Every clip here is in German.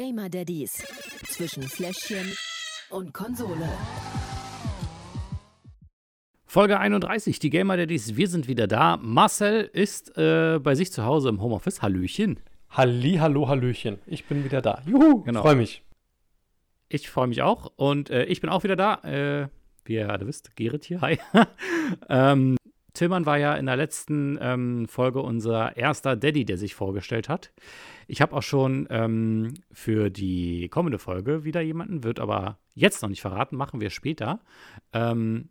Gamer Daddies zwischen Fläschchen und Konsole. Folge 31, die Gamer Daddies, wir sind wieder da. Marcel ist äh, bei sich zu Hause im Homeoffice. Hallöchen. Halli, hallo, Hallöchen. Ich bin wieder da. Juhu, Genau. freue mich. Ich freue mich auch und äh, ich bin auch wieder da. Äh, wie ihr alle wisst, Gerrit hier. Hi. ähm, Tillmann war ja in der letzten ähm, Folge unser erster Daddy, der sich vorgestellt hat. Ich habe auch schon ähm, für die kommende Folge wieder jemanden, wird aber jetzt noch nicht verraten, machen wir später. Ähm,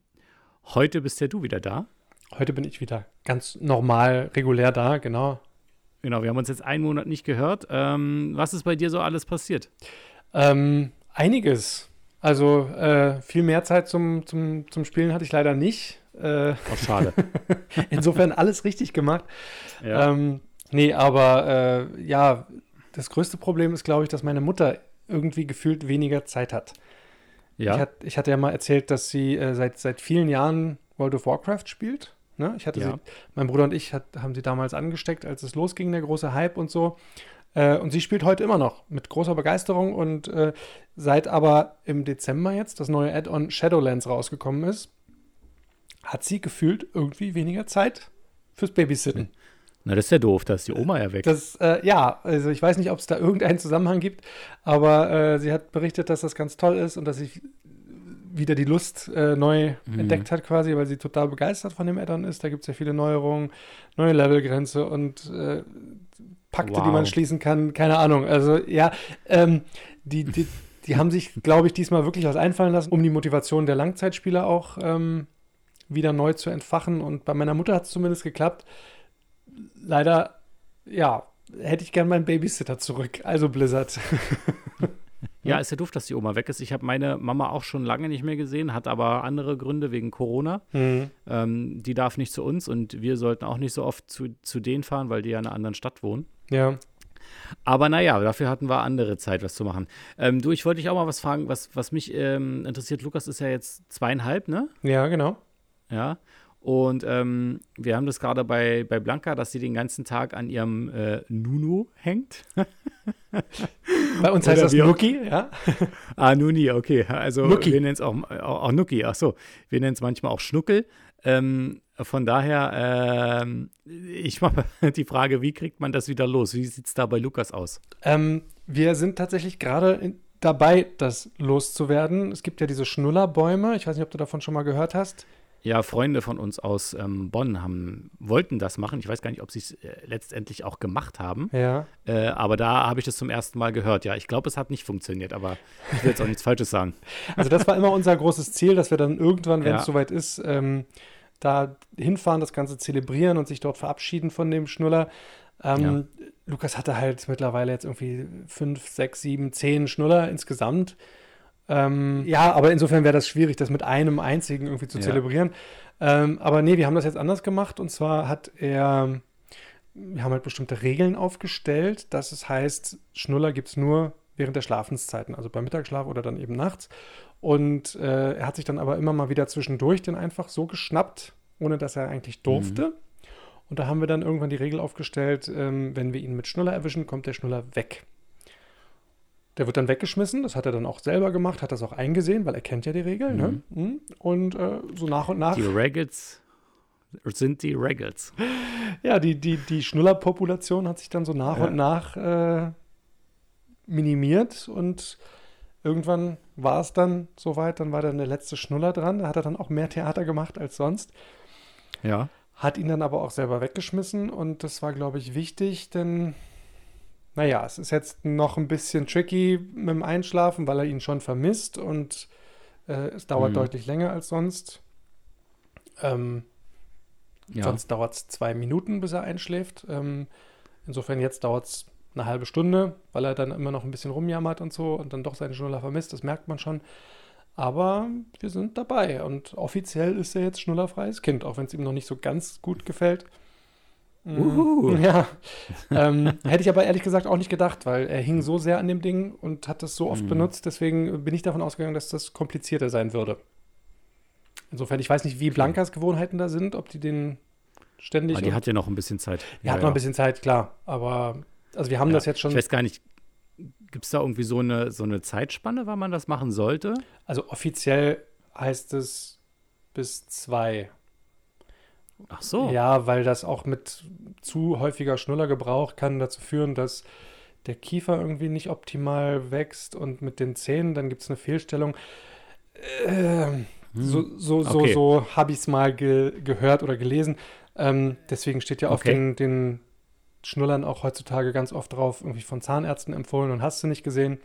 heute bist ja du wieder da. Heute bin ich wieder ganz normal, regulär da, genau. Genau, wir haben uns jetzt einen Monat nicht gehört. Ähm, was ist bei dir so alles passiert? Ähm, einiges. Also äh, viel mehr Zeit zum, zum, zum Spielen hatte ich leider nicht. Äh, Oh, schade. insofern alles richtig gemacht. ja. Ähm, nee, aber äh, ja, das größte Problem ist, glaube ich, dass meine Mutter irgendwie gefühlt weniger Zeit hat. ja. Ich, hat, ich hatte ja mal erzählt, dass sie äh, seit, seit vielen Jahren World of Warcraft spielt. Ne? Ich hatte Ja. sie, mein Bruder und ich hat, haben sie damals angesteckt, als es losging, der große Hype und so. Äh, und sie spielt heute immer noch mit großer Begeisterung. Und äh, seit aber im Dezember jetzt das neue Add-on Shadowlands rausgekommen ist, hat sie gefühlt irgendwie weniger Zeit fürs Babysitten. Na, das ist ja doof, da ist die Oma ja weg. Das, äh, ja, also ich weiß nicht, ob es da irgendeinen Zusammenhang gibt, aber äh, sie hat berichtet, dass das ganz toll ist und dass sie wieder die Lust äh, neu Mhm. entdeckt hat quasi, weil sie total begeistert von dem Addon ist. Da gibt es ja viele Neuerungen, neue Levelgrenze und äh, Pakte, die Wow. man schließen kann. Keine Ahnung. Also ja, ähm, die, die, die haben sich, glaube ich, diesmal wirklich was einfallen lassen, um die Motivation der Langzeitspieler auch ähm, wieder neu zu entfachen. Und bei meiner Mutter hat es zumindest geklappt. Leider, ja, hätte ich gern meinen Babysitter zurück. Also Blizzard. ja, ist ja doof, dass die Oma weg ist. Ich habe meine Mama auch schon lange nicht mehr gesehen, hat aber andere Gründe wegen Corona. Mhm. Ähm, die darf nicht zu uns und wir sollten auch nicht so oft zu, zu denen fahren, weil die ja in einer anderen Stadt wohnen. Ja. Aber naja, dafür hatten wir andere Zeit, was zu machen. Ähm, du, ich wollte dich auch mal was fragen, was, was mich ähm, interessiert. Lukas ist ja jetzt zweieinhalb, ne? Ja, genau. Ja. Und ähm, wir haben das gerade bei, bei Blanca, dass sie den ganzen Tag an ihrem äh, Nuno hängt. Bei uns Oder heißt das wie auch- Nuki, ja. Ah, Nuni, okay. Also Nuki. wir nennen es auch, auch, auch Nuki, ach so. Wir nennen es manchmal auch Schnuckel. Ähm, von daher, ähm, ich mache die Frage, wie kriegt man das wieder los? Wie sieht es da bei Lukas aus? Ähm, wir sind tatsächlich gerade dabei, das loszuwerden. Es gibt ja diese Schnullerbäume. Ich weiß nicht, ob du davon schon mal gehört hast. Ja, Freunde von uns aus ähm, Bonn haben, wollten das machen. Ich weiß gar nicht, ob sie es äh, letztendlich auch gemacht haben. Ja. Äh, aber da habe ich das zum ersten Mal gehört. Ja, ich glaube, es hat nicht funktioniert, aber ich will jetzt auch nichts Falsches sagen. Also das war immer unser großes Ziel, dass wir dann irgendwann, wenn Ja. es soweit ist, ähm, da hinfahren, das Ganze zelebrieren und sich dort verabschieden von dem Schnuller. Ähm, Lukas hatte halt mittlerweile jetzt irgendwie fünf, sechs, sieben, zehn Schnuller insgesamt. Ähm, ja, aber insofern wäre das schwierig, das mit einem einzigen irgendwie zu Ja. zelebrieren. Ähm, aber nee, wir haben das jetzt anders gemacht und zwar hat er, wir haben halt bestimmte Regeln aufgestellt, dass es heißt, Schnuller gibt es nur während der Schlafenszeiten, also beim Mittagsschlaf oder dann eben nachts. Und äh, er hat sich dann aber immer mal wieder zwischendurch den einfach so geschnappt, ohne dass er eigentlich durfte. Und da haben wir dann irgendwann die Regel aufgestellt, ähm, wenn wir ihn mit Schnuller erwischen, kommt der Schnuller weg. Der wird dann weggeschmissen, das hat er dann auch selber gemacht, hat das auch eingesehen, weil er kennt ja die Regeln. Ne? Mhm. Und äh, so nach und nach Die Regals sind die Regals. Ja, die, die, die Schnullerpopulation hat sich dann so nach Ja. und nach äh, minimiert und irgendwann war es dann soweit, dann war dann der letzte Schnuller dran, da hat er dann auch mehr Theater gemacht als sonst, Ja. hat ihn dann aber auch selber weggeschmissen und das war, glaube ich, wichtig, denn naja, es ist jetzt noch ein bisschen tricky mit dem Einschlafen, weil er ihn schon vermisst und äh, es dauert Mhm. deutlich länger als sonst. Ähm, ja. Sonst dauert es zwei Minuten, bis er einschläft. Ähm, insofern jetzt dauert es eine halbe Stunde, weil er dann immer noch ein bisschen rumjammert und so und dann doch seinen Schnuller vermisst. Das merkt man schon. Aber wir sind dabei und offiziell ist er jetzt schnullerfreies Kind, auch wenn es ihm noch nicht so ganz gut gefällt. Mm, Uhu. Ja, ähm, hätte ich aber ehrlich gesagt auch nicht gedacht, weil er hing so sehr an dem Ding und hat das so oft Mhm. benutzt. Deswegen bin ich davon ausgegangen, dass das komplizierter sein würde. Insofern, ich weiß nicht, wie Blankas Gewohnheiten da sind, ob die den ständig. Aber die hat ja noch ein bisschen Zeit. die hat noch ein bisschen Zeit, klar. Aber also wir haben Ja. das jetzt schon. Ich weiß gar nicht, Gibt es da irgendwie so eine, so eine Zeitspanne, wann man das machen sollte? Also offiziell heißt es bis zwei. Ach so. Ja, weil das auch mit zu häufiger Schnullergebrauch kann dazu führen, dass der Kiefer irgendwie nicht optimal wächst und mit den Zähnen, dann gibt es eine Fehlstellung. Ähm, so so, so, okay. so habe ich es mal ge gehört oder gelesen. Ähm, deswegen steht ja auf Okay. den, den Schnullern auch heutzutage ganz oft drauf, irgendwie von Zahnärzten empfohlen und hast du nicht gesehen.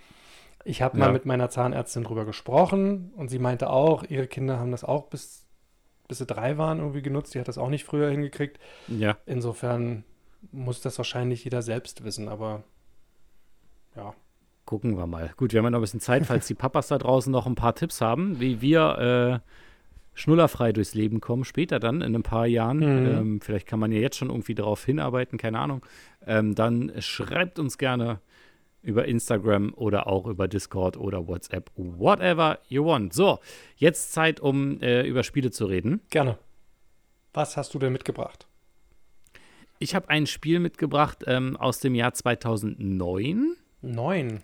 Ich habe mal Ja. mit meiner Zahnärztin drüber gesprochen und sie meinte auch, ihre Kinder haben das auch bis, bis sie drei waren irgendwie genutzt. Die hat das auch nicht früher hingekriegt. Ja. Insofern muss das wahrscheinlich jeder selbst wissen, aber ja. Gucken wir mal. Gut, wir haben ja noch ein bisschen Zeit, falls die Papas da draußen noch ein paar Tipps haben, wie wir äh, schnullerfrei durchs Leben kommen, später dann in ein paar Jahren. Mhm. Ähm, vielleicht kann man ja jetzt schon irgendwie darauf hinarbeiten, keine Ahnung. Ähm, dann schreibt uns gerne über Instagram oder auch über Discord oder WhatsApp, whatever you want. So, jetzt Zeit, um äh, über Spiele zu reden. Gerne. Was hast du denn mitgebracht? Ich habe ein Spiel mitgebracht ähm, aus dem Jahr 2009. Neun.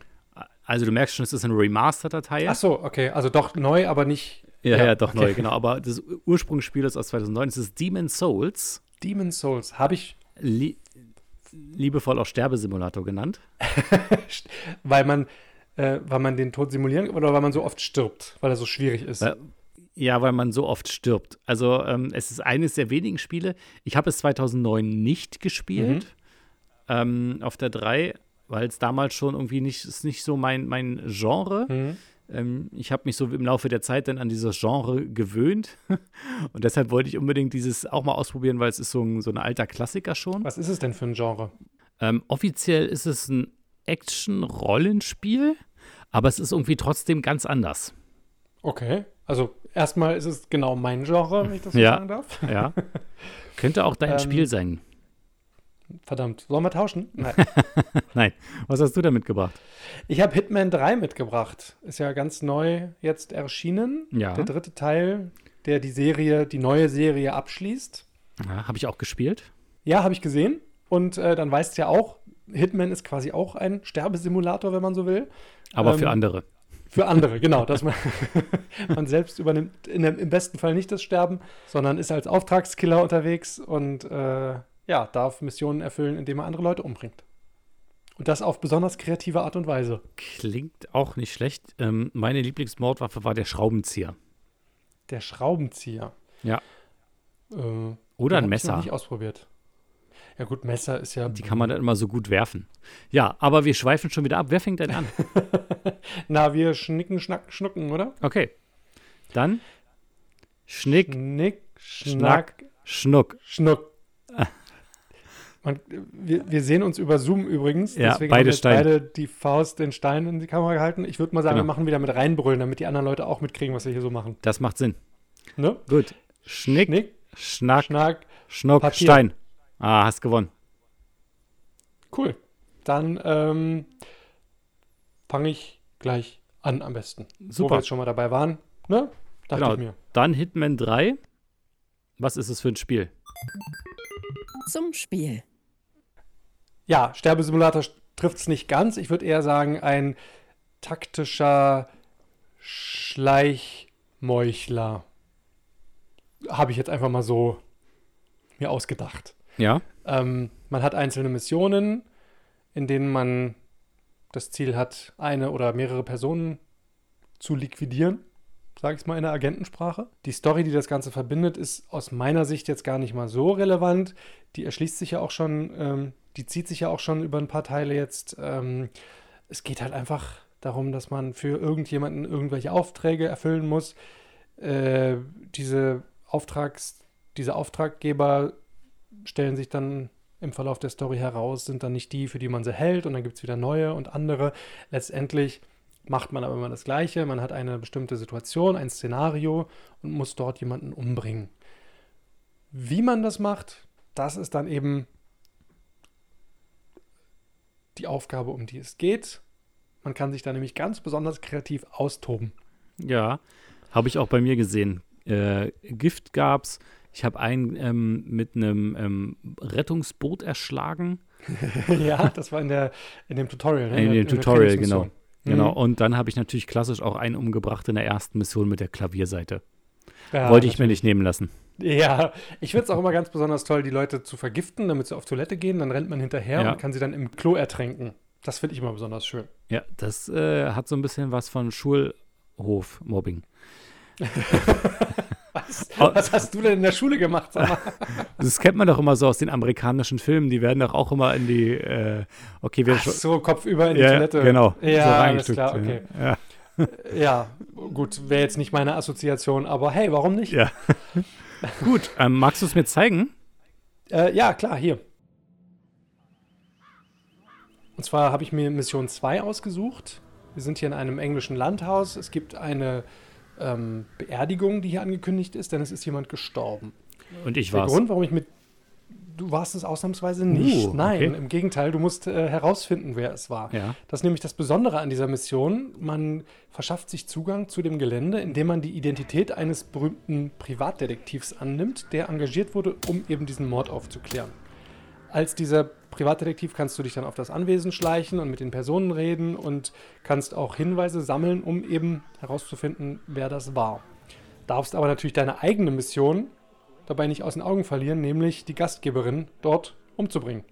Also du merkst schon, es ist ein remasterter Teil. Ach so, okay. Also doch neu, aber nicht Ja, Ja, ja, doch okay. neu, genau. Aber das Ursprungsspiel ist aus 2009. Es ist Demon's Souls, Demon Souls. Habe ich, li liebevoll auch Sterbesimulator genannt. weil man, äh, weil man den Tod simulieren oder weil man so oft stirbt, weil er so schwierig ist. Ja, weil man so oft stirbt. Also ähm, es ist eines der wenigen Spiele. Ich habe es 2009 nicht gespielt ähm, auf der 3, weil es damals schon irgendwie nicht, ist nicht so mein, mein Genre. Mhm. Ähm, ich habe mich so im Laufe der Zeit dann an dieses Genre gewöhnt. Und deshalb wollte ich unbedingt dieses auch mal ausprobieren, weil es ist so ein, so ein alter Klassiker schon. Was ist es denn für ein Genre? Ähm, offiziell ist es ein Action-Rollenspiel, aber es ist irgendwie trotzdem ganz anders. Okay. Also erstmal ist es genau mein Genre, wenn ich das so Ja. sagen darf. Ja. Könnte auch dein Ähm, Spiel sein. Verdammt. Sollen wir tauschen? Nein. Nein. Was hast du da mitgebracht? Ich habe Hitman 3 mitgebracht. Ist ja ganz neu jetzt erschienen. Ja. Der dritte Teil, der die Serie, die neue Serie abschließt. Ja, Habe ich auch gespielt. Ja, habe ich gesehen. Und äh, dann weißt du ja auch, Hitman ist quasi auch ein Sterbesimulator, wenn man so will. Aber Ähm, für andere. Für andere, genau. Dass man, man selbst übernimmt in dem, im besten Fall nicht das Sterben, sondern ist als Auftragskiller unterwegs und äh, ja, darf Missionen erfüllen, indem man andere Leute umbringt. Und das auf besonders kreative Art und Weise. Klingt auch nicht schlecht. Ähm, meine Lieblingsmordwaffe war der Schraubenzieher. Der Schraubenzieher. Ja. Äh, Oder ein hab ich noch Messer. nicht ausprobiert. Ja gut, Messer ist ja. Die kann man dann immer so gut werfen. Ja, aber wir schweifen schon wieder ab. Wer fängt denn an? Na, wir schnicken, schnacken, schnucken, oder? Okay. Dann Schnick, Schnick, schnack, Schnuck. schnuck. Man, wir, wir sehen uns über Zoom übrigens. Ja, deswegen beide haben wir jetzt beide die Faust, den Stein in die Kamera gehalten. Ich würde mal sagen, Genau. wir machen wieder mit reinbrüllen, damit die anderen Leute auch mitkriegen, was wir hier so machen. Das macht Sinn. Ne? Gut. Schnick, Schnick, Schnack, schnack. Schnuck, Papier. Stein. Ah, hast gewonnen. Cool. Dann ähm, fange ich gleich an am besten. Wo wir Super. jetzt schon mal dabei waren. Ne? Dachte Genau. ich mir. Dann Hitman 3. Was ist es für ein Spiel? Zum Spiel. Ja, Sterbesimulator trifft es nicht ganz. Ich würde eher sagen, ein taktischer Schleichmeuchler. Habe ich jetzt einfach mal so mir ausgedacht. Ja. Ähm, man hat einzelne Missionen, in denen man das Ziel hat, eine oder mehrere Personen zu liquidieren, sage ich es mal in der Agentensprache. Die Story, die das Ganze verbindet, ist aus meiner Sicht jetzt gar nicht mal so relevant. Die erschließt sich ja auch schon, ähm, die zieht sich ja auch schon über ein paar Teile jetzt. Ähm, es geht halt einfach darum, dass man für irgendjemanden irgendwelche Aufträge erfüllen muss. Äh, diese Auftrags, diese Auftraggeber stellen sich dann im Verlauf der Story heraus, sind dann nicht die, für die man sie hält und dann gibt es wieder neue und andere. Letztendlich macht man aber immer das Gleiche. Man hat eine bestimmte Situation, ein Szenario und muss dort jemanden umbringen. Wie man das macht, das ist dann eben die Aufgabe, um die es geht. Man kann sich da nämlich ganz besonders kreativ austoben. Ja. Habe ich auch bei mir gesehen. Äh, Gift gab's. Ich habe einen ähm, mit einem ähm, Rettungsboot erschlagen. ja, das war in, der, in dem Tutorial. Ne? In, der, dem Tutorial, genau. Genau. Mhm. Und dann habe ich natürlich klassisch auch einen umgebracht in der ersten Mission mit der Klavierseite. Ja, Wollte ich mir nicht nehmen lassen. Ja, ich finde es auch immer ganz besonders toll, die Leute zu vergiften, damit sie auf Toilette gehen. Dann rennt man hinterher Ja. und kann sie dann im Klo ertränken. Das finde ich immer besonders schön. Ja, das äh, hat so ein bisschen was von Schulhof-Mobbing. Was, was hast du denn in der Schule gemacht? Das kennt man doch immer so aus den amerikanischen Filmen. Die werden doch auch immer in die, äh, okay, wir Ach so, kopfüber in die ja, Toilette. genau, Ja, so alles klar, okay. Ja, Ja, gut, wäre jetzt nicht meine Assoziation, aber hey, warum nicht? ja. Gut, ähm, magst du es mir zeigen? Äh, ja, klar, hier. Und zwar habe ich mir Mission 2 ausgesucht. Wir sind hier in einem englischen Landhaus. Es gibt eine ähm, Beerdigung, die hier angekündigt ist, denn es ist jemand gestorben. Und ich Der war's. Grund, warum ich mit. Du warst es ausnahmsweise nicht. Uh, Nein, okay. im Gegenteil, du musst äh, herausfinden, wer es war. Ja. Das ist nämlich das Besondere an dieser Mission. Man verschafft sich Zugang zu dem Gelände, indem man die Identität eines berühmten Privatdetektivs annimmt, der engagiert wurde, um eben diesen Mord aufzuklären. Als dieser Privatdetektiv kannst du dich dann auf das Anwesen schleichen und mit den Personen reden und kannst auch Hinweise sammeln, um eben herauszufinden, wer das war. Darfst aber natürlich deine eigene Mission dabei nicht aus den Augen verlieren, nämlich die Gastgeberin dort umzubringen.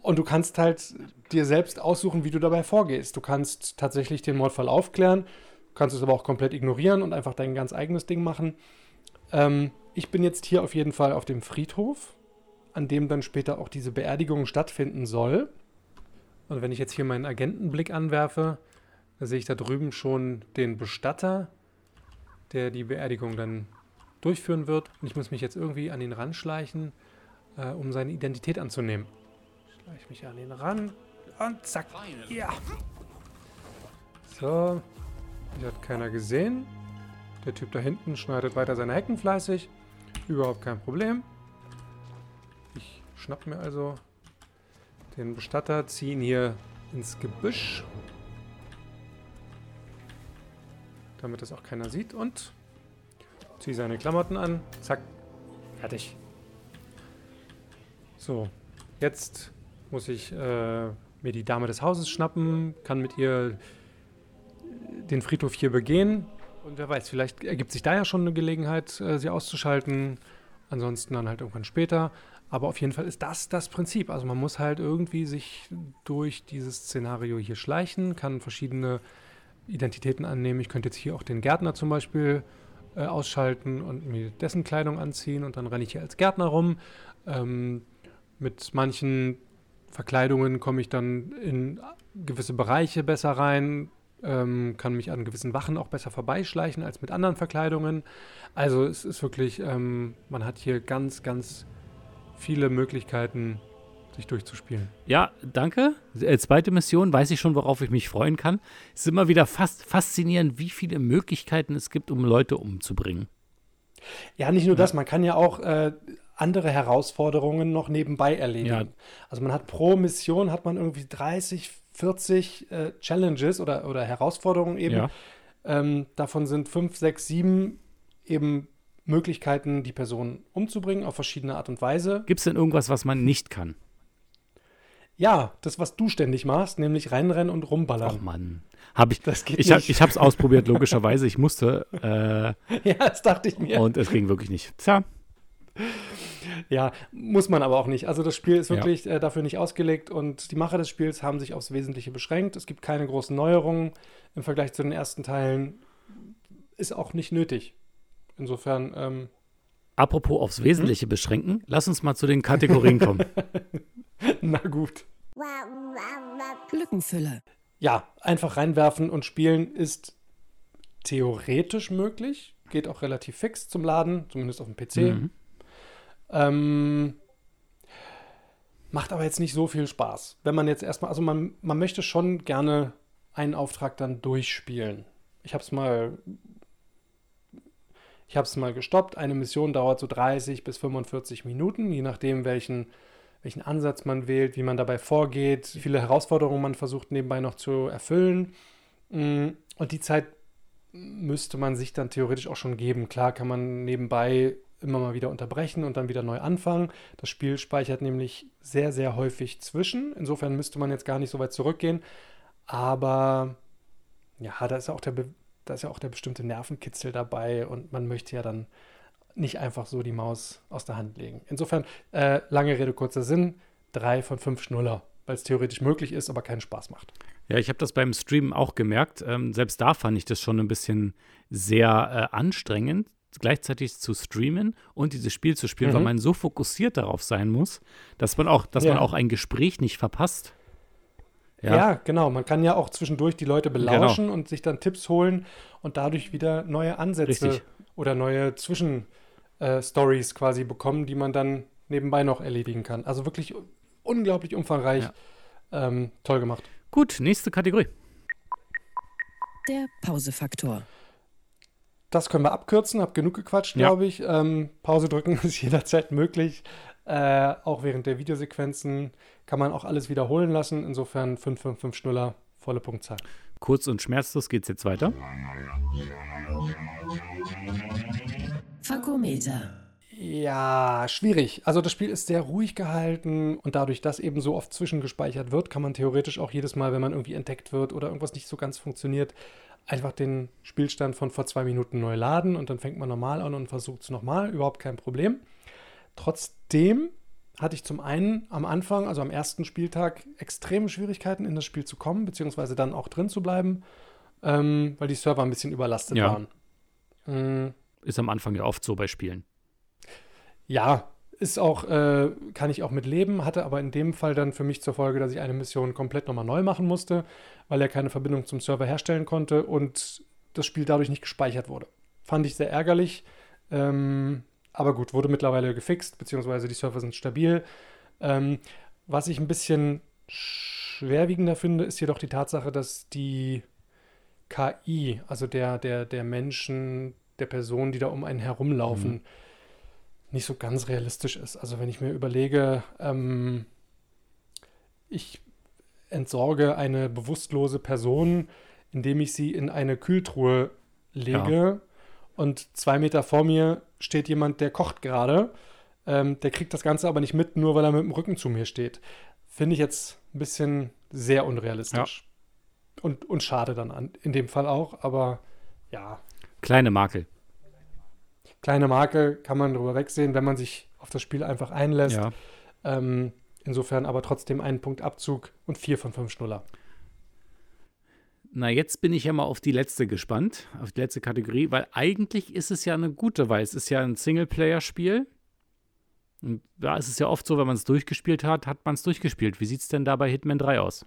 Und du kannst halt dir selbst aussuchen, wie du dabei vorgehst. Du kannst tatsächlich den Mordfall aufklären, kannst es aber auch komplett ignorieren und einfach dein ganz eigenes Ding machen. Ähm, ich bin jetzt hier auf jeden Fall auf dem Friedhof, an dem dann später auch diese Beerdigung stattfinden soll. Und wenn ich jetzt hier meinen Agentenblick anwerfe, da sehe ich da drüben schon den Bestatter, der die Beerdigung dann durchführen wird. Und ich muss mich jetzt irgendwie an ihn ranschleichen, äh, um seine Identität anzunehmen. Schleiche mich an ihn ran und zack. Ja. So. Hier hat keiner gesehen. Der Typ da hinten schneidet weiter seine Hecken fleißig. Überhaupt kein Problem. Ich schnapp mir also den Bestatter, ziehe ihn hier ins Gebüsch. Damit das auch keiner sieht und ziehe seine Klamotten an. Zack. Fertig. So. Jetzt muss ich äh, mir die Dame des Hauses schnappen, kann mit ihr den Friedhof hier begehen. Und wer weiß, vielleicht ergibt sich da ja schon eine Gelegenheit, äh, sie auszuschalten. Ansonsten dann halt irgendwann später. Aber auf jeden Fall ist das das Prinzip. Also man muss halt irgendwie sich durch dieses Szenario hier schleichen, kann verschiedene Identitäten annehmen. Ich könnte jetzt hier auch den Gärtner zum Beispiel äh, ausschalten und mir dessen Kleidung anziehen und dann renne ich hier als Gärtner rum. Ähm, mit manchen Verkleidungen komme ich dann in gewisse Bereiche besser rein, ähm, kann mich an gewissen Wachen auch besser vorbeischleichen als mit anderen Verkleidungen. Also es ist wirklich, ähm, man hat hier ganz, ganz viele Möglichkeiten, sich durchzuspielen. Ja, danke. Äh, zweite Mission, weiß ich schon, worauf ich mich freuen kann. Es ist immer wieder fast faszinierend, wie viele Möglichkeiten es gibt, um Leute umzubringen. Ja, nicht nur das, man kann ja auch äh, andere Herausforderungen noch nebenbei erledigen. Ja. Also man hat pro Mission hat man irgendwie 30, 40 äh, Challenges oder, oder Herausforderungen eben. Ja. Ähm, davon sind 5, 6, 7 eben Möglichkeiten, die Person umzubringen auf verschiedene Art und Weise. Gibt es denn irgendwas, was man nicht kann? Ja, das, was du ständig machst, nämlich reinrennen und rumballern. Ach Mann. Hab ich Das geht ich nicht. ich habe es ausprobiert, logischerweise. Ich musste äh, Ja, das dachte ich mir. und es ging wirklich nicht. Tja, Ja, muss man aber auch nicht. Also das Spiel ist Ja. wirklich äh, dafür nicht ausgelegt und die Macher des Spiels haben sich aufs Wesentliche beschränkt. Es gibt keine großen Neuerungen im Vergleich zu den ersten Teilen. Ist auch nicht nötig. Insofern, ähm, apropos aufs Wesentliche beschränken, lass uns mal zu den Kategorien kommen. na gut. Lückenfüller. Ja, einfach reinwerfen und spielen ist theoretisch möglich. Geht auch relativ fix zum Laden, zumindest auf dem PC. Mhm. Ähm, macht aber jetzt nicht so viel Spaß. Wenn man jetzt erstmal, also man, man möchte schon gerne einen Auftrag dann durchspielen. Ich habe es mal, ich habe es mal gestoppt. Eine Mission dauert so 30 bis 45 Minuten, je nachdem welchen, welchen Ansatz man wählt, wie man dabei vorgeht, wie viele Herausforderungen man versucht nebenbei noch zu erfüllen. Mm, Und die Zeit müsste man sich dann theoretisch auch schon geben. Klar kann man nebenbei immer mal wieder unterbrechen und dann wieder neu anfangen. Das Spiel speichert nämlich sehr, sehr häufig zwischen. Insofern müsste man jetzt gar nicht so weit zurückgehen. Aber ja, da ist auch der, da ist ja auch der bestimmte Nervenkitzel dabei und man möchte ja dann nicht einfach so die Maus aus der Hand legen. Insofern, äh, lange Rede, kurzer Sinn, drei von fünf Schnuller, weil es theoretisch möglich ist, aber keinen Spaß macht. Ja, ich habe das beim Streamen auch gemerkt. Ähm, selbst da fand ich das schon ein bisschen sehr äh, anstrengend, gleichzeitig zu streamen und dieses Spiel zu spielen, mhm. weil man so fokussiert darauf sein muss, dass man auch, dass ja. man auch ein Gespräch nicht verpasst. Ja. ja. genau. Man kann ja auch zwischendurch die Leute belauschen genau. und sich dann Tipps holen und dadurch wieder neue Ansätze Richtig. oder neue Zwischenstories äh, quasi bekommen, die man dann nebenbei noch erledigen kann. Also wirklich unglaublich umfangreich. Ja. Ähm, toll gemacht. Gut, nächste Kategorie. Der Pausefaktor. Das können wir abkürzen, hab genug gequatscht, ja. glaube ich. Ähm, Pause drücken ist jederzeit möglich. Äh, auch während der Videosequenzen kann man auch alles wiederholen lassen. Insofern 555 Schnuller, volle Punktzahl. Kurz und schmerzlos geht's jetzt weiter. Fakometer. Ja, schwierig. Also das Spiel ist sehr ruhig gehalten und dadurch, dass eben so oft zwischengespeichert wird, kann man theoretisch auch jedes Mal, wenn man irgendwie entdeckt wird oder irgendwas nicht so ganz funktioniert, einfach den Spielstand von vor zwei Minuten neu laden und dann fängt man normal an und versucht es nochmal. Überhaupt kein Problem. Trotzdem hatte ich zum einen am Anfang, also am ersten Spieltag, extreme Schwierigkeiten in das Spiel zu kommen, beziehungsweise dann auch drin zu bleiben, ähm, weil die Server ein bisschen überlastet ja. waren. Mhm. Ist am Anfang ja oft so bei Spielen. Ja, ist auch, äh, kann ich auch mit leben, hatte aber in dem Fall dann für mich zur Folge, dass ich eine Mission komplett nochmal neu machen musste, weil er keine Verbindung zum Server herstellen konnte und das Spiel dadurch nicht gespeichert wurde. Fand ich sehr ärgerlich, ähm, aber gut, wurde mittlerweile gefixt, beziehungsweise die Server sind stabil. Ähm, was ich ein bisschen schwerwiegender finde, ist jedoch die Tatsache, dass die KI, also der, der, der Menschen, der Personen, die da um einen herumlaufen, mhm nicht so ganz realistisch ist. Also wenn ich mir überlege, ähm, ich entsorge eine bewusstlose Person, indem ich sie in eine Kühltruhe lege ja. und zwei Meter vor mir steht jemand, der kocht gerade. Ähm, der kriegt das Ganze aber nicht mit, nur weil er mit dem Rücken zu mir steht. Finde ich jetzt ein bisschen sehr unrealistisch. Ja. Und, und schade dann an, in dem Fall auch, aber ja. Kleine Makel kleine Marke kann man drüber wegsehen, wenn man sich auf das Spiel einfach einlässt. Ja. Ähm, insofern aber trotzdem einen Punkt Abzug und vier von fünf Schnuller. Na, jetzt bin ich ja mal auf die letzte gespannt, auf die letzte Kategorie, weil eigentlich ist es ja eine gute, weil es ist ja ein Singleplayer-Spiel. Und da ist es ja oft so, wenn man es durchgespielt hat, hat man es durchgespielt. Wie sieht es denn da bei Hitman 3 aus?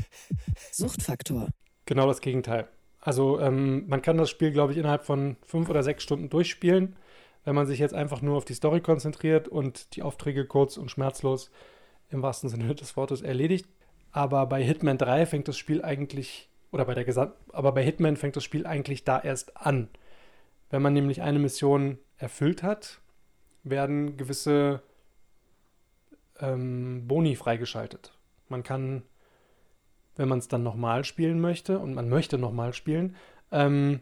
Suchtfaktor. Genau das Gegenteil. Also ähm, man kann das Spiel, glaube ich, innerhalb von fünf oder sechs Stunden durchspielen, wenn man sich jetzt einfach nur auf die Story konzentriert und die Aufträge kurz und schmerzlos im wahrsten Sinne des Wortes erledigt. Aber bei Hitman 3 fängt das Spiel eigentlich, oder bei der Gesam aber bei Hitman fängt das Spiel eigentlich da erst an. Wenn man nämlich eine Mission erfüllt hat, werden gewisse ähm, Boni freigeschaltet. Man kann wenn man es dann nochmal spielen möchte und man möchte nochmal spielen, ähm,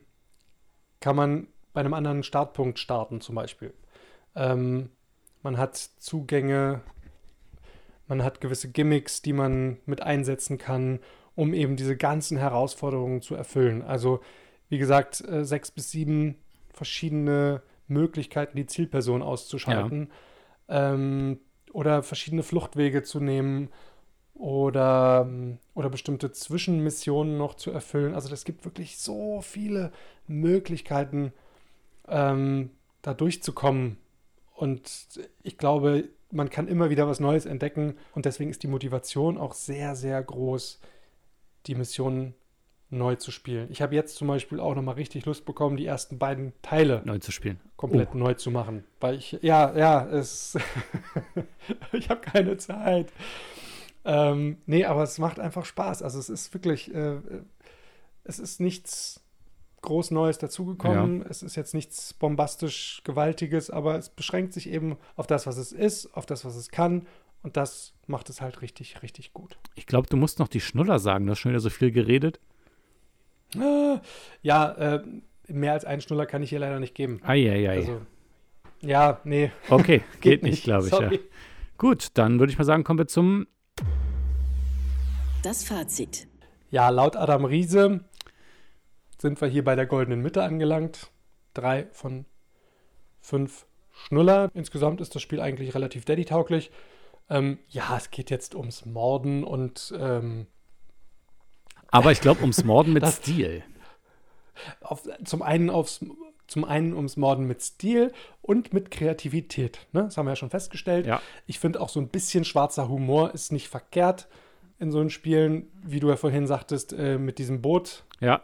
kann man bei einem anderen Startpunkt starten zum Beispiel. Ähm, man hat Zugänge, man hat gewisse Gimmicks, die man mit einsetzen kann, um eben diese ganzen Herausforderungen zu erfüllen. Also wie gesagt, äh, sechs bis sieben verschiedene Möglichkeiten, die Zielperson auszuschalten ja. ähm, oder verschiedene Fluchtwege zu nehmen oder, oder bestimmte Zwischenmissionen noch zu erfüllen. Also es gibt wirklich so viele Möglichkeiten, ähm, da durchzukommen. Und ich glaube, man kann immer wieder was Neues entdecken und deswegen ist die Motivation auch sehr, sehr groß, die Missionen neu zu spielen. Ich habe jetzt zum Beispiel auch nochmal richtig Lust bekommen, die ersten beiden Teile neu zu spielen. Komplett oh. neu zu machen. Weil ich, ja, ja, es ich habe keine Zeit. Ähm, nee, aber es macht einfach Spaß. Also es ist wirklich, äh, es ist nichts groß Neues dazugekommen. Ja. Es ist jetzt nichts bombastisch Gewaltiges, aber es beschränkt sich eben auf das, was es ist, auf das, was es kann. Und das macht es halt richtig, richtig gut. Ich glaube, du musst noch die Schnuller sagen. Du hast schon wieder so viel geredet. Ja, äh, mehr als einen Schnuller kann ich hier leider nicht geben. Eieiei. Also, Ja, nee. Okay, geht, nicht, glaube ich. Ja. Gut, dann würde ich mal sagen, kommen wir zum. Das Fazit. Ja, laut Adam Riese sind wir hier bei der goldenen Mitte angelangt. Drei von fünf Schnuller. Insgesamt ist das Spiel eigentlich relativ daddy-tauglich. Ähm, ja, es geht jetzt ums Morden und ähm, Aber ich glaube, ums Morden mit Das- Stil. auf, zum, einen aufs, zum einen ums Morden mit Stil und mit Kreativität. Ne? Das haben wir ja schon festgestellt. Ja. Ich finde auch so ein bisschen schwarzer Humor ist nicht verkehrt in so Spielen, wie du ja vorhin sagtest, äh, mit diesem Boot Ja,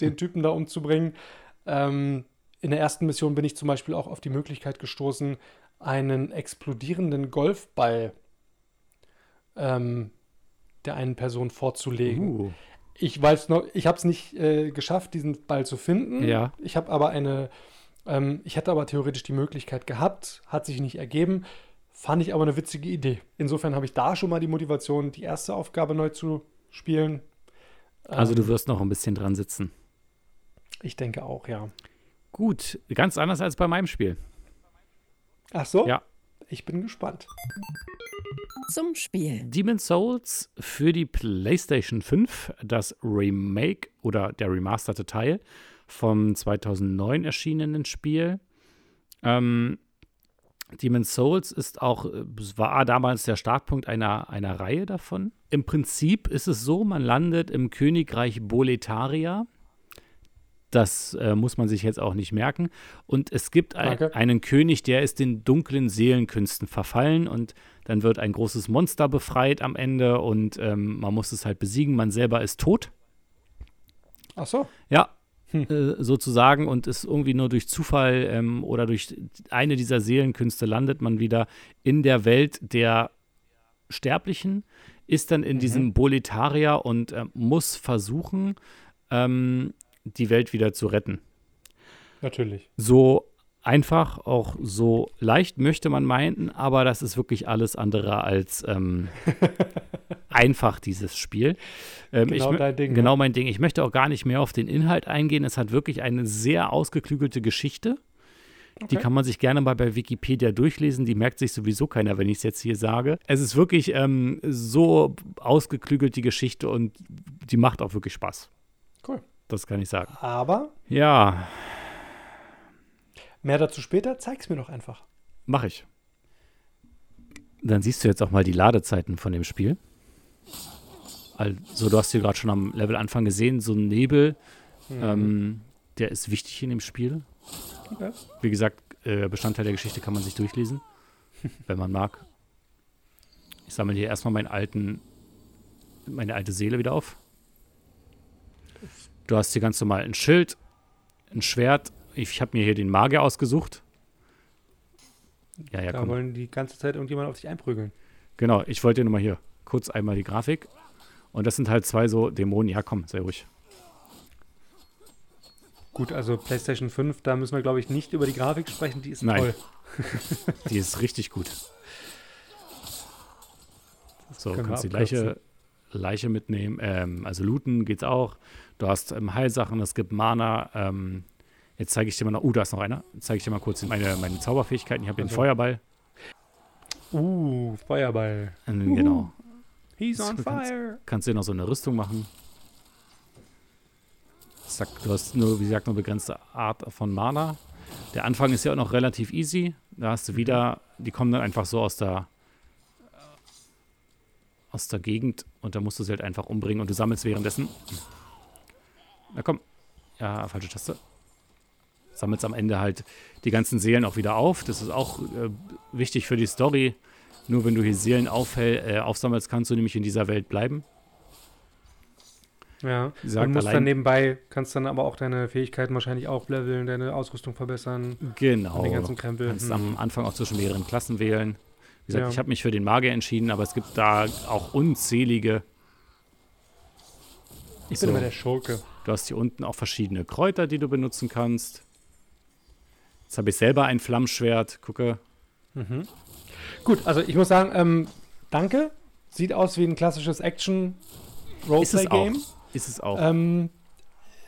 den Typen da umzubringen. Ähm, in der ersten Mission bin ich zum Beispiel auch auf die Möglichkeit gestoßen, einen explodierenden Golfball ähm, der einen Person vorzulegen. uh, Ich weiß noch, ich habe es nicht äh, geschafft, diesen Ball zu finden. Ja. Ich habe aber eine, ähm, ich hätte aber theoretisch die Möglichkeit gehabt, hat sich nicht ergeben. Fand ich aber eine witzige Idee. Insofern habe ich da schon mal die Motivation, die erste Aufgabe neu zu spielen. also Ähm, du wirst noch ein bisschen dran sitzen. Ich denke auch, ja. Gut, ganz anders als bei meinem Spiel. Ach so? Ja. Ich bin gespannt. Zum Spiel. Demon's Souls für die PlayStation 5, das Remake oder der remasterte Teil vom 2009 erschienenen Spiel. Ähm, Demon's Souls ist auch, es war damals der Startpunkt einer, einer Reihe davon. Im Prinzip ist es so, man landet im Königreich Boletaria. Das äh, muss man sich jetzt auch nicht merken. Und es gibt ein, einen König, der ist den dunklen Seelenkünsten verfallen und dann wird ein großes Monster befreit am Ende und ähm, man muss es halt besiegen. Man selber ist tot. Ach so. Ja, Hm. äh, sozusagen und ist irgendwie nur durch Zufall ähm, oder durch eine dieser Seelenkünste landet man wieder in der Welt der Sterblichen, ist dann in Mhm. diesem Boletaria und äh, muss versuchen, ähm, die Welt wieder zu retten. Natürlich. So einfach, auch so leicht möchte man meinen, aber das ist wirklich alles andere als ähm, einfach, dieses Spiel. Ähm, Genau ich, dein Ding, Genau ne? mein Ding. Ich möchte auch gar nicht mehr auf den Inhalt eingehen. Es hat wirklich eine sehr ausgeklügelte Geschichte. Die Okay. kann man sich gerne mal bei Wikipedia durchlesen. Die merkt sich sowieso keiner, wenn ich es jetzt hier sage. Es ist wirklich ähm, so ausgeklügelt, die Geschichte, und die macht auch wirklich Spaß. Cool. Das kann ich sagen. Aber Ja, mehr dazu später. Zeig's mir doch einfach. Mache ich. Dann siehst du jetzt auch mal die Ladezeiten von dem Spiel. Also, du hast hier gerade schon am Levelanfang gesehen, so ein Nebel, ähm, der ist wichtig in dem Spiel. Okay. Wie gesagt, äh, Bestandteil der Geschichte kann man sich durchlesen, wenn man mag. Ich sammle hier erstmal meinen alten, meine alte Seele wieder auf. Du hast hier ganz normal ein Schild, ein Schwert. Ich habe mir hier den Magier ausgesucht. Ja, ja, da komm. wollen die ganze Zeit irgendjemand auf dich einprügeln. Genau, ich wollte dir nochmal hier kurz einmal die Grafik. Und das sind halt zwei so Dämonen. Ja, komm, sei ruhig. Gut, also PlayStation 5, da müssen wir, glaube ich, nicht über die Grafik sprechen. Die ist Nein. toll. Die ist richtig gut. So, können wir kannst die. Leiche, Leiche mitnehmen. Ähm, also looten geht's auch. Du hast ähm, Heilsachen, es gibt Mana. Ähm, jetzt zeige ich dir mal noch. Uh, da ist noch einer. Jetzt zeige ich dir mal kurz meine, meine Zauberfähigkeiten. Ich habe hier einen Also. Feuerball. Uh, Feuerball. Ähm, Genau. He's on du kannst- fire. Kannst dir noch so eine Rüstung machen. Zack, du hast nur, wie gesagt, nur begrenzte Art von Mana. Der Anfang ist ja auch noch relativ easy. Da hast du wieder, die kommen dann einfach so aus der aus der Gegend und da musst du sie halt einfach umbringen und du sammelst währenddessen. Na komm. Ja, falsche Taste. Sammelst am Ende halt die ganzen Seelen auch wieder auf. Das ist auch äh, wichtig für die Story. Nur wenn du hier Seelen aufhell, äh, aufsammelst, kannst du nämlich in dieser Welt bleiben. Ja. Gesagt, und musst allein- dann nebenbei, kannst dann aber auch deine Fähigkeiten wahrscheinlich aufleveln, deine Ausrüstung verbessern, Genau. den ganzen Krempel. Kannst Hm. am Anfang auch zwischen mehreren Klassen wählen. Wie gesagt, Ja. ich habe mich für den Magier entschieden, aber es gibt da auch unzählige. Ich bin so. immer der Schurke. Du hast hier unten auch verschiedene Kräuter, die du benutzen kannst. Jetzt habe ich selber ein Flammschwert. Gucke. Mhm. Gut, also ich muss sagen, ähm, danke. Sieht aus wie ein klassisches. Action-Roleplay-Game. Ist es auch. Ähm,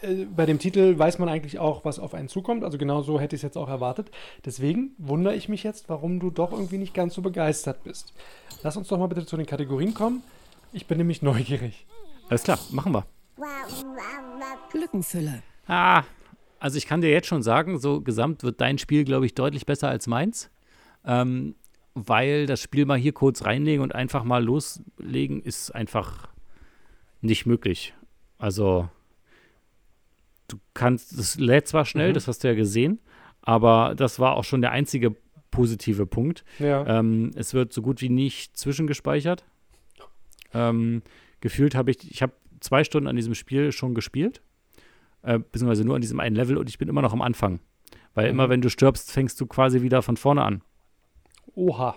äh, bei dem Titel weiß man eigentlich auch, was auf einen zukommt. Also genau so hätte ich es jetzt auch erwartet. Deswegen wundere ich mich jetzt, warum du doch irgendwie nicht ganz so begeistert bist. Lass uns doch mal bitte zu den Kategorien kommen. Ich bin nämlich neugierig. Alles klar, machen wir. Lückenfüller. Ah, also ich kann dir jetzt schon sagen, so gesamt wird dein Spiel, glaube ich, deutlich besser als meins. Ähm, weil das Spiel mal hier kurz reinlegen und einfach mal loslegen ist einfach nicht möglich. Also du kannst, das lädt zwar schnell, Mhm. das hast du ja gesehen, aber das war auch schon der einzige positive Punkt. Ja. Ähm, es wird so gut wie nicht zwischengespeichert. Ähm, gefühlt habe ich, ich habe zwei Stunden an diesem Spiel schon gespielt, äh, beziehungsweise nur an diesem einen Level und ich bin immer noch am Anfang. Weil Mhm. immer wenn du stirbst, fängst du quasi wieder von vorne an. Oha.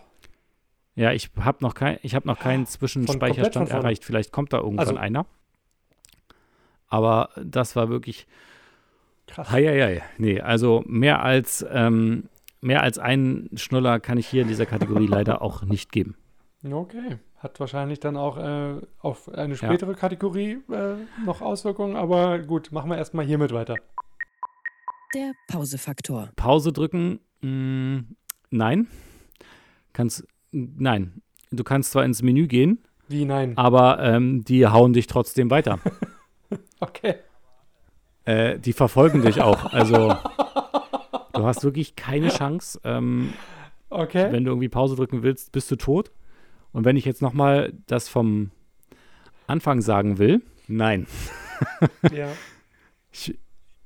Ja, ich habe noch, kein, ich hab noch keinen von Zwischenspeicherstand erreicht. Vielleicht kommt da irgendwann Also- einer. Aber das war wirklich Krass. Heieiei. Nee, also mehr als, ähm, mehr als einen Schnuller kann ich hier in dieser Kategorie leider auch nicht geben. Okay. Hat wahrscheinlich dann auch äh, auf eine spätere Kategorie äh, noch Auswirkungen, aber gut, machen wir erstmal hiermit weiter. Der Pausefaktor. Pause drücken, mh, nein. Kannst, nein. Du kannst zwar ins Menü gehen, Wie nein? aber ähm, die hauen dich trotzdem weiter. Okay. äh, die verfolgen dich auch. Also du hast wirklich keine Chance. Ähm, Okay. wenn du irgendwie Pause drücken willst, bist du tot. Und wenn ich jetzt noch mal das vom Anfang sagen will, nein. ja. Ich,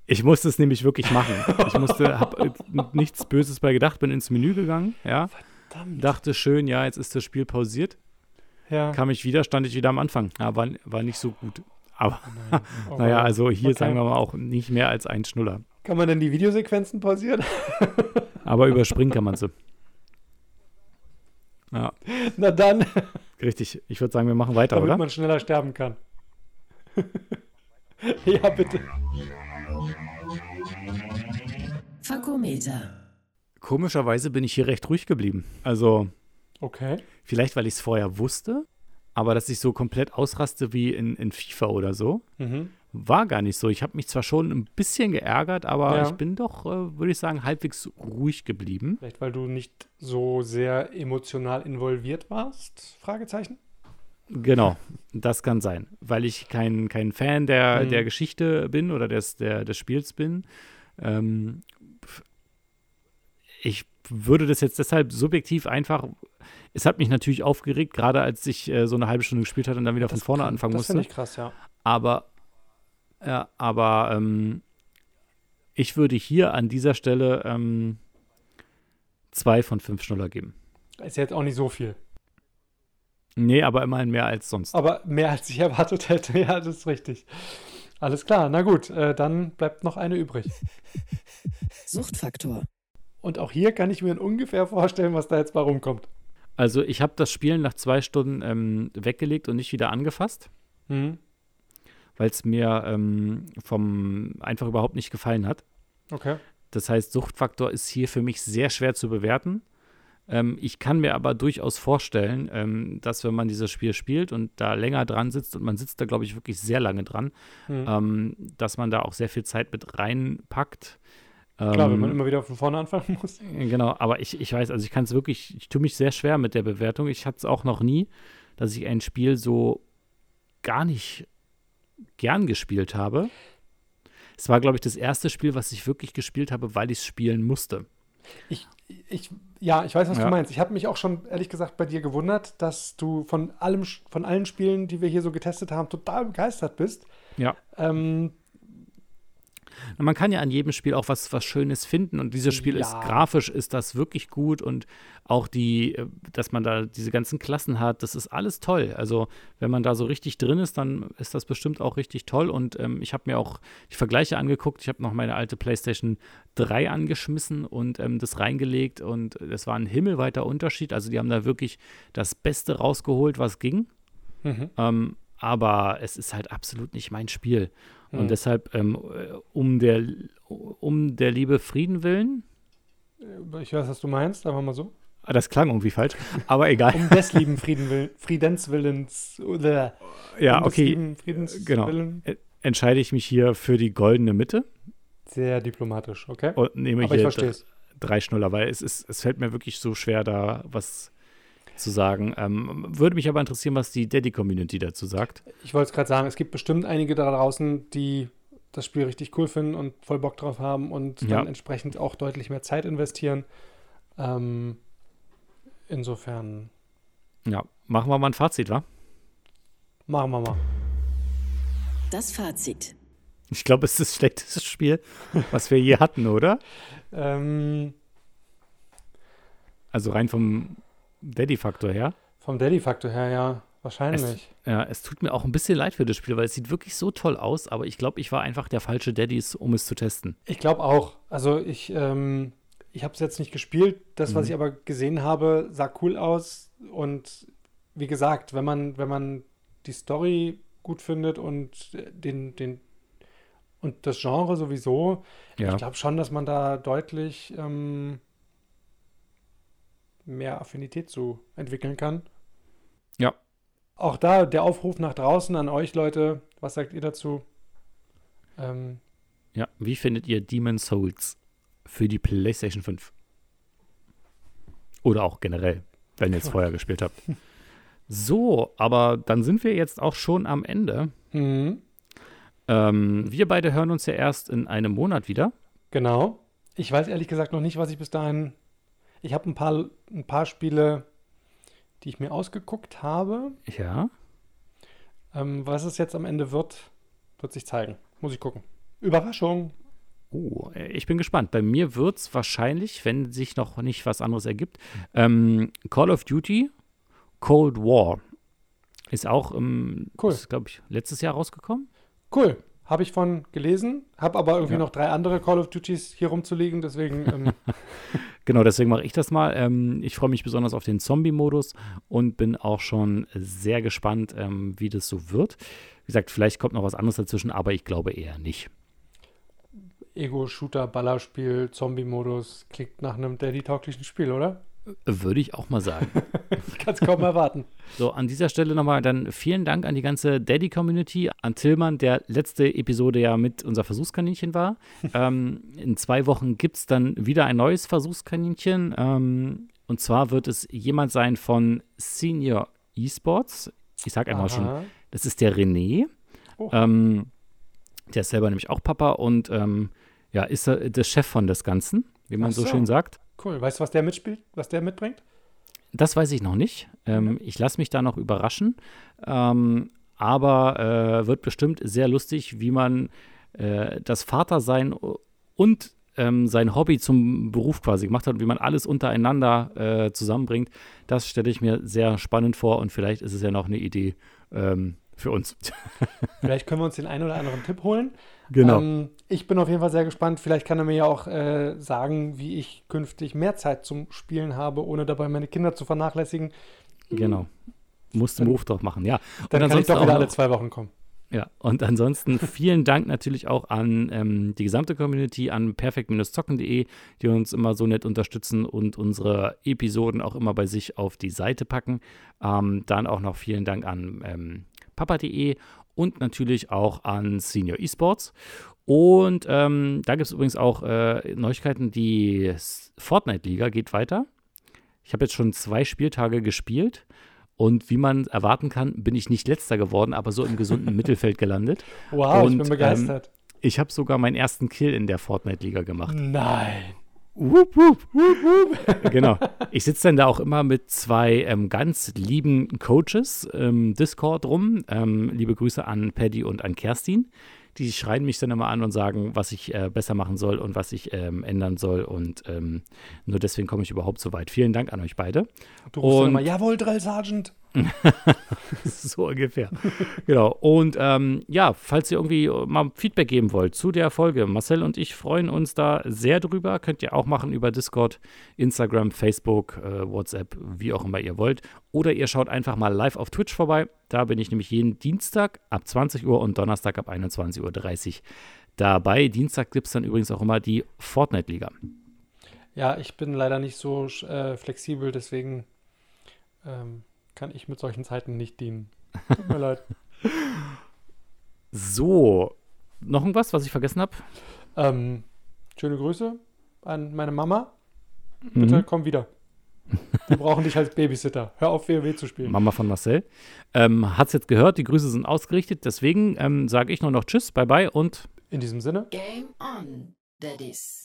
ich musste es nämlich wirklich machen. Ich musste, habe nichts Böses bei gedacht, bin ins Menü gegangen, ja, Verdammt. dachte schön, ja, jetzt ist das Spiel pausiert, Ja. kam ich wieder, stand ich wieder am Anfang. Ja, war, war nicht so gut. Aber Nein. Oh naja, also hier Okay. sagen wir mal auch nicht mehr als ein Schnuller. Kann man denn die Videosequenzen pausieren? Aber überspringen kann man sie. Ja, Na dann, richtig. Ich würde sagen, wir machen weiter, damit oder? man schneller sterben kann. ja, bitte. Fakometer. Komischerweise bin ich hier recht ruhig geblieben. Also, Okay. vielleicht, weil ich es vorher wusste, aber dass ich so komplett ausraste wie in, in FIFA oder so, Mhm. War gar nicht so. Ich habe mich zwar schon ein bisschen geärgert, aber Ja. ich bin doch, äh, würde ich sagen, halbwegs ruhig geblieben. Vielleicht, weil du nicht so sehr emotional involviert warst? Fragezeichen. Genau, das kann sein. Weil ich kein, kein Fan der, Mhm. der Geschichte bin oder des, der, des Spiels bin. Ähm, ich würde das jetzt deshalb subjektiv einfach. Es hat mich natürlich aufgeregt, gerade als ich äh, so eine halbe Stunde gespielt hatte und dann wieder von vorne kann- anfangen Das musste. finde ich krass, ja. Aber, ja, aber ähm, ich würde hier an dieser Stelle ähm, zwei von fünf Schnuller geben. Ist jetzt auch nicht so viel. Nee, aber immerhin mehr als sonst. Aber mehr als ich erwartet hätte, ja, das ist richtig. Alles klar, na gut, äh, dann bleibt noch eine übrig. Suchtfaktor. Und auch hier kann ich mir ungefähr vorstellen, was da jetzt bei rumkommt. Also ich habe das Spielen nach zwei Stunden ähm, weggelegt und nicht wieder angefasst, Mhm. Weil es mir ähm, vom einfach überhaupt nicht gefallen hat. Okay. Das heißt, Suchtfaktor ist hier für mich sehr schwer zu bewerten. Ähm, ich kann mir aber durchaus vorstellen, ähm, dass wenn man dieses Spiel spielt und da länger dran sitzt, und man sitzt da, glaube ich, wirklich sehr lange dran, Mhm. ähm, dass man da auch sehr viel Zeit mit reinpackt. Klar, wenn Ähm, man immer wieder von vorne anfangen muss. Genau, aber ich, ich weiß, also ich kann es wirklich, ich tue mich sehr schwer mit der Bewertung. Ich hatte es auch noch nie, dass ich ein Spiel so gar nicht gern gespielt habe. Es war, glaube ich, das erste Spiel, was ich wirklich gespielt habe, weil ich es spielen musste. Ich, ich, ja, ich weiß, was Ja. du meinst. Ich habe mich auch schon, ehrlich gesagt, bei dir gewundert, dass du von allem, von allen Spielen, die wir hier so getestet haben, total begeistert bist. Ja. Ähm, Und man kann ja an jedem Spiel auch was, was Schönes finden und dieses Spiel ist Ja. grafisch, ist das wirklich gut und auch die, äh, dass man da diese ganzen Klassen hat, das ist alles toll. Also wenn man da so richtig drin ist, dann ist das bestimmt auch richtig toll und ähm, ich habe mir auch die Vergleiche angeguckt. Ich habe noch meine alte PlayStation 3 angeschmissen und ähm, das reingelegt und das war ein himmelweiter Unterschied. Also die haben da wirklich das Beste rausgeholt, was ging. mhm. Ähm, aber es ist halt absolut nicht mein Spiel. Und Mhm. deshalb, ähm, äh, um, der, um der Liebe Frieden willen, Ich weiß, was du meinst, einfach mal so. ah, das klang irgendwie falsch, aber egal. Um des lieben Frieden will, Friedenswillens. Oder ja, um des okay. lieben Friedens genau. Willen. Äh, entscheide ich mich hier für die goldene Mitte Sehr diplomatisch, okay? und nehme Aber ich hier verstehe es. drei Schnuller, weil es, ist, es fällt mir wirklich so schwer, da was zu sagen. Ähm, würde mich aber interessieren, was die Daddy-Community dazu sagt. Ich wollte es gerade sagen, es gibt bestimmt einige da draußen, die das Spiel richtig cool finden und voll Bock drauf haben und Ja. dann entsprechend auch deutlich mehr Zeit investieren. Ähm, insofern Ja, machen wir mal ein Fazit, wa? machen wir mal. Das Fazit. Ich glaube, es ist das schlechteste Spiel, was wir je hatten, oder? Ähm, Also rein vom Daddy-Faktor her. vom Daddy-Faktor her, ja, wahrscheinlich. Ja, es tut mir auch ein bisschen leid für das Spiel, weil es sieht wirklich so toll aus, aber ich glaube, ich war einfach der falsche Daddys, um es zu testen. Ich glaube auch. Also ich, ähm, ich habe es jetzt nicht gespielt. Das, was Mhm. ich aber gesehen habe, sah cool aus. Und wie gesagt, wenn man, wenn man die Story gut findet und den, den und das Genre sowieso, Ja, ich glaube schon, dass man da deutlich ähm, mehr Affinität zu entwickeln kann. Ja. Auch da der Aufruf nach draußen an euch, Leute. Was sagt ihr dazu? Ähm, ja. Wie findet ihr Demon Souls für die PlayStation 5? Oder auch generell, wenn ihr es vorher gespielt habt. So, aber dann sind wir jetzt auch schon am Ende. mhm. Ähm, wir beide hören uns ja erst in einem Monat wieder. Genau. Ich weiß ehrlich gesagt noch nicht, was ich bis dahin. Ich habe ein paar, ein paar Spiele, die ich mir ausgeguckt habe. Ja. Ähm, was es jetzt am Ende wird, wird sich zeigen. Muss ich gucken. Überraschung. Oh, äh, ich bin gespannt. Bei mir wird es wahrscheinlich, wenn sich noch nicht was anderes ergibt, ähm, Call of Duty Cold War ist auch, ähm, Cool. glaube ich, letztes Jahr rausgekommen. Cool. Habe ich von gelesen. Habe aber irgendwie Ja. noch drei andere Call of Duties hier rumzuliegen. Deswegen. Ähm, Genau, deswegen mache ich das mal. Ähm, ich freue mich besonders auf den Zombie-Modus und bin auch schon sehr gespannt, ähm, wie das so wird. Wie gesagt, vielleicht kommt noch was anderes dazwischen, aber ich glaube eher nicht. Ego-Shooter, Ballerspiel, Zombie-Modus. Klingt nach einem Daddy-tauglichen Spiel, oder? Würde ich auch mal sagen. Ich kann es kaum erwarten. So, an dieser Stelle nochmal dann vielen Dank an die ganze Daddy-Community, an Tillmann, der letzte Episode ja mit unser Versuchskaninchen war. ähm, in zwei Wochen gibt es dann wieder ein neues Versuchskaninchen. Ähm, und zwar wird es jemand sein von Senior Esports. Ich sag einmal schon, Aha. das ist der René. Oh. Ähm, der ist selber nämlich auch Papa und ähm, ja, ist er der Chef von das Ganzen, wie man so so. schön sagt. Cool. Weißt du, was der mitspielt? Was der mitbringt? Das weiß ich noch nicht. Ähm, ich lasse mich da noch überraschen. Ähm, aber äh, wird bestimmt sehr lustig, wie man äh, das Vatersein und ähm, sein Hobby zum Beruf quasi gemacht hat und wie man alles untereinander äh, zusammenbringt. Das stelle ich mir sehr spannend vor und vielleicht ist es ja noch eine Idee ähm, für uns. Vielleicht können wir uns den einen oder anderen Tipp holen. genau. Ich bin auf jeden Fall sehr gespannt. Vielleicht kann er mir ja auch äh, sagen, wie ich künftig mehr Zeit zum Spielen habe, ohne dabei meine Kinder zu vernachlässigen. genau. Musst Dann- Beruf drauf machen, ja. Dann und kann ich doch wieder noch- alle zwei Wochen kommen. Ja, und ansonsten vielen Dank natürlich auch an ähm, die gesamte Community, an perfekt-zocken.de, die uns immer so nett unterstützen und unsere Episoden auch immer bei sich auf die Seite packen. Ähm, dann auch noch vielen Dank an ähm, papa.de und natürlich auch an Senior Esports. Und ähm, da gibt es übrigens auch äh, Neuigkeiten. Die Fortnite-Liga geht weiter. Ich habe jetzt schon zwei Spieltage gespielt. Und wie man erwarten kann, bin ich nicht letzter geworden, aber so im gesunden Mittelfeld gelandet. Wow, ich Und, bin begeistert. Ich habe sogar meinen ersten Kill in der Fortnite-Liga gemacht. Nein. Wup, wup, wup, wup. genau. Ich sitze dann da auch immer mit zwei ähm, ganz lieben Coaches im Discord rum. Ähm, liebe Grüße an Paddy und an Kerstin. Die schreien mich dann immer an und sagen, was ich äh, besser machen soll und was ich ähm, ändern soll. Und ähm, nur deswegen komme ich überhaupt so weit. Vielen Dank an euch beide. Du rufst Und- immer, jawohl, Drill Sergeant. so ungefähr. genau. Und ähm, ja, falls ihr irgendwie mal Feedback geben wollt zu der Folge, Marcel und ich freuen uns da sehr drüber. Könnt ihr auch machen über Discord, Instagram, Facebook, äh, WhatsApp, wie auch immer ihr wollt. Oder ihr schaut einfach mal live auf Twitch vorbei. Da bin ich nämlich jeden Dienstag ab 20 Uhr und Donnerstag ab 21.30 Uhr dabei. Dienstag gibt es dann übrigens auch immer die Fortnite-Liga. Ja, ich bin leider nicht so äh, flexibel, deswegen ähm, kann ich mit solchen Zeiten nicht dienen. Tut mir leid. So, noch irgendwas, was ich vergessen habe? Ähm, schöne Grüße an meine Mama. Bitte Mhm. komm wieder. Wir brauchen dich als Babysitter. Hör auf, WoW zu spielen. Mama von Marcel. Ähm, hat's jetzt gehört, die Grüße sind ausgerichtet. Deswegen ähm, sage ich nur noch Tschüss, bye bye und In diesem Sinne. Game on, Daddies.